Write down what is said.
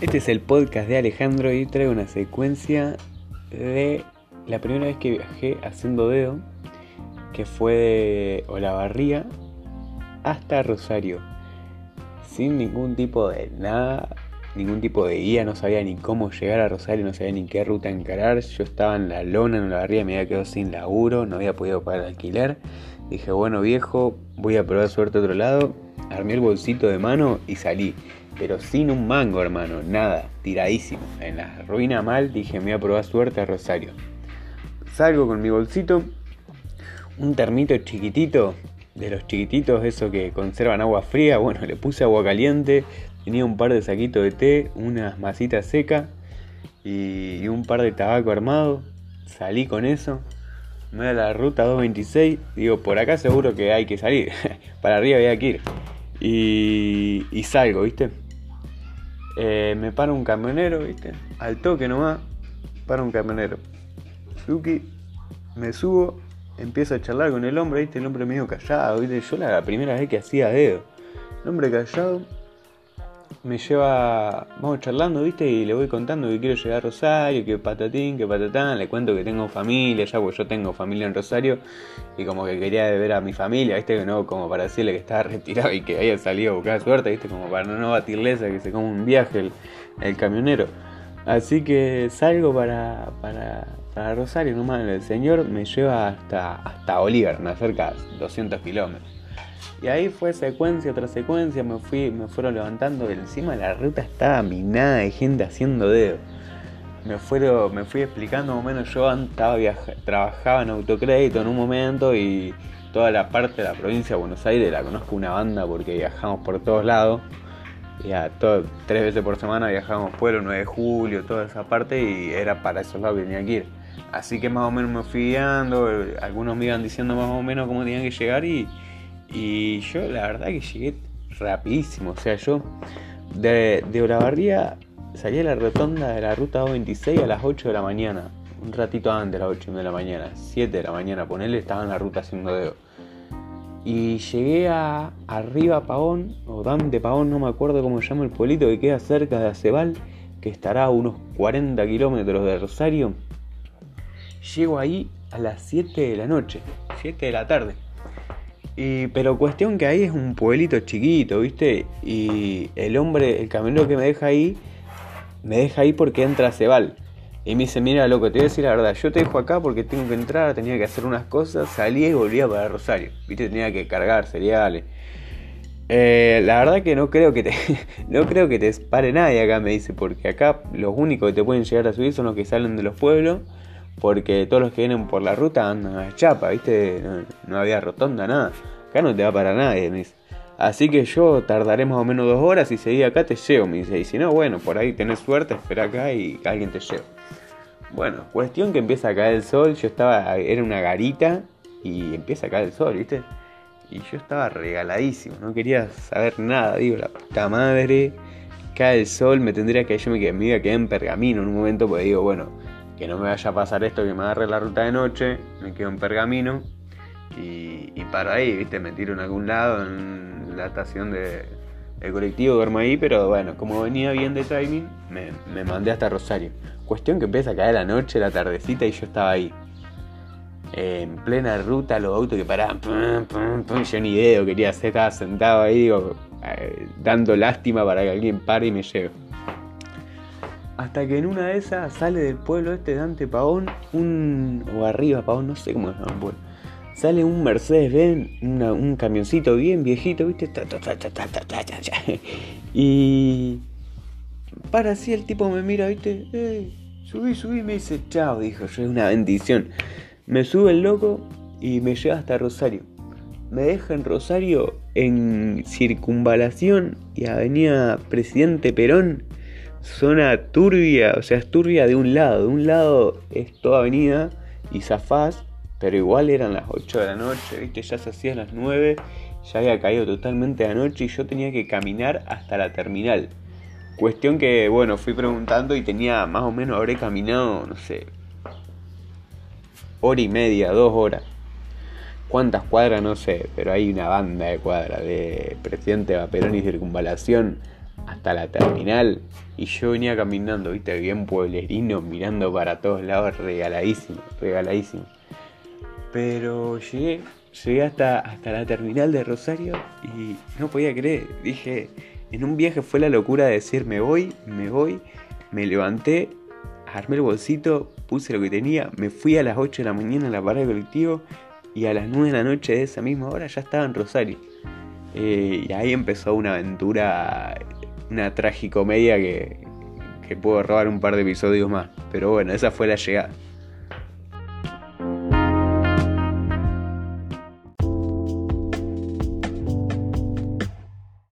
Este es el podcast de Alejandro y traigo una secuencia de la primera vez que viajé haciendo dedo, que fue de Olavarría hasta Rosario, sin ningún tipo de nada, ningún tipo de guía, no sabía ni cómo llegar a Rosario, no sabía ni qué ruta encarar, yo estaba en la lona en Olavarría, me había quedado sin laburo, no había podido pagar alquiler, dije bueno viejo, voy a probar suerte a otro lado, armé el bolsito de mano y salí pero sin un mango, hermano, nada, tiradísimo. En la ruina mal dije, me voy a probar suerte a Rosario. Salgo con mi bolsito, un termito chiquitito, de los chiquititos, eso que conservan agua fría, bueno, le puse agua caliente, tenía un par de saquitos de té, unas masitas secas y un par de tabaco armado. Salí con eso, me voy a la ruta 226, digo, por acá seguro que hay que salir, para arriba había que ir. Y, y salgo, ¿viste? Eh, me para un camionero, ¿viste? Al toque nomás, para un camionero. Suki, me subo, empiezo a charlar con el hombre, ¿viste? El hombre medio callado, ¿viste? Yo la primera vez que hacía dedo. El hombre callado me lleva, vamos charlando, ¿viste? Y le voy contando que quiero llegar a Rosario, que patatín, que patatán, le cuento que tengo familia, ya pues yo tengo familia en Rosario, y como que quería ver a mi familia, ¿viste? Que no, como para decirle que estaba retirado y que había salido a buscar suerte, ¿viste? Como para no batirle esa, que se come un viaje el, camionero. Así que salgo para, para, para Rosario nomás, el señor me lleva hasta, hasta Bolívar, me acerca 200 kilómetros. Y ahí fue secuencia tras secuencia, me, fui, me fueron levantando. Encima la ruta estaba minada de gente haciendo dedo. Me, fueron, me fui explicando más o menos. Yo estaba trabajaba en autocrédito en un momento y toda la parte de la provincia de Buenos Aires la conozco una banda porque viajamos por todos lados. Ya, todo, tres veces por semana viajamos pueblo, 9 de julio, toda esa parte y era para esos lados que tenía que ir. Así que más o menos me fui guiando, algunos me iban diciendo más o menos cómo tenían que llegar y, y yo la verdad que llegué rapidísimo. O sea, yo de, de Olavarría salí a la rotonda de la ruta 226 a las 8 de la mañana. Un ratito antes de las 8 de la mañana. 7 de la mañana, ponele, estaba en la ruta haciendo dedo. Y llegué a Arriba Pavón, o Dam de Pavón, no me acuerdo cómo se llama el pueblito que queda cerca de Acebal, que estará a unos 40 kilómetros de Rosario. Llego ahí a las 7 de la noche, 7 de la tarde. Y, pero cuestión que ahí es un pueblito chiquito, ¿viste? Y el hombre, el camionero que me deja ahí, me deja ahí porque entra a Cebal. Y me dice, mira loco, te voy a decir la verdad, yo te dejo acá porque tengo que entrar, tenía que hacer unas cosas, salía y volvía para Rosario. ¿Viste? Tenía que cargar cereales. Eh, la verdad que no creo que te no creo que te pare nadie acá, me dice, porque acá los únicos que te pueden llegar a subir son los que salen de los pueblos porque todos los que vienen por la ruta andan a chapa, ¿viste? No, había rotonda, nada. Acá no te va para nadie, me dice. Así que yo tardaré más o menos dos horas y seguí acá te llevo, me dice. Y si no, bueno, por ahí tenés suerte, espera acá y alguien te lleva. Bueno, cuestión que empieza a caer el sol, yo estaba, era una garita y empieza a caer el sol, ¿viste? Y yo estaba regaladísimo, no quería saber nada, digo, la puta madre, cae el sol, me tendría que, yo me, me iba a quedar en pergamino en un momento, porque digo, bueno, que no me vaya a pasar esto, que me agarre la ruta de noche, me quedo en pergamino y, y paro ahí, ¿viste? Me tiro en algún lado, en la estación de, colectivo, duermo ahí, pero bueno, como venía bien de timing, me, me mandé hasta Rosario. Cuestión que empieza a caer la noche, la tardecita y yo estaba ahí. En plena ruta, los autos que paraban, yo ni idea, quería hacer, estaba sentado ahí, digo, eh, dando lástima para que alguien pare y me lleve. Hasta que en una de esas sale del pueblo este Dante Pavón, un. o arriba Pavón, no sé cómo se llama pueblo. Sale un Mercedes Benz, un camioncito bien viejito, ¿viste? Y. Para así el tipo me mira, ¿viste? subí, subí, me dice, chao, dijo yo, es una bendición. Me sube el loco y me lleva hasta Rosario. Me deja en Rosario en Circunvalación y Avenida Presidente Perón zona turbia, o sea, es turbia de un lado. De un lado es toda avenida y zafás, pero igual eran las 8 de la noche, ¿viste? Ya se hacían las 9, ya había caído totalmente la noche y yo tenía que caminar hasta la terminal. Cuestión que, bueno, fui preguntando y tenía más o menos, habré caminado, no sé, hora y media, dos horas. ¿Cuántas cuadras? No sé, pero hay una banda de cuadras de Presidente Vaperón y Circunvalación hasta la terminal y yo venía caminando, viste, bien pueblerino, mirando para todos lados, regaladísimo, regaladísimo. Pero llegué, llegué hasta, hasta la terminal de Rosario y no podía creer. Dije, en un viaje fue la locura de decir, me voy, me voy, me levanté, armé el bolsito, puse lo que tenía, me fui a las 8 de la mañana a la parada de colectivo y a las 9 de la noche de esa misma hora ya estaba en Rosario. Eh, y ahí empezó una aventura, una tragicomedia que, que puedo robar un par de episodios más. Pero bueno, esa fue la llegada.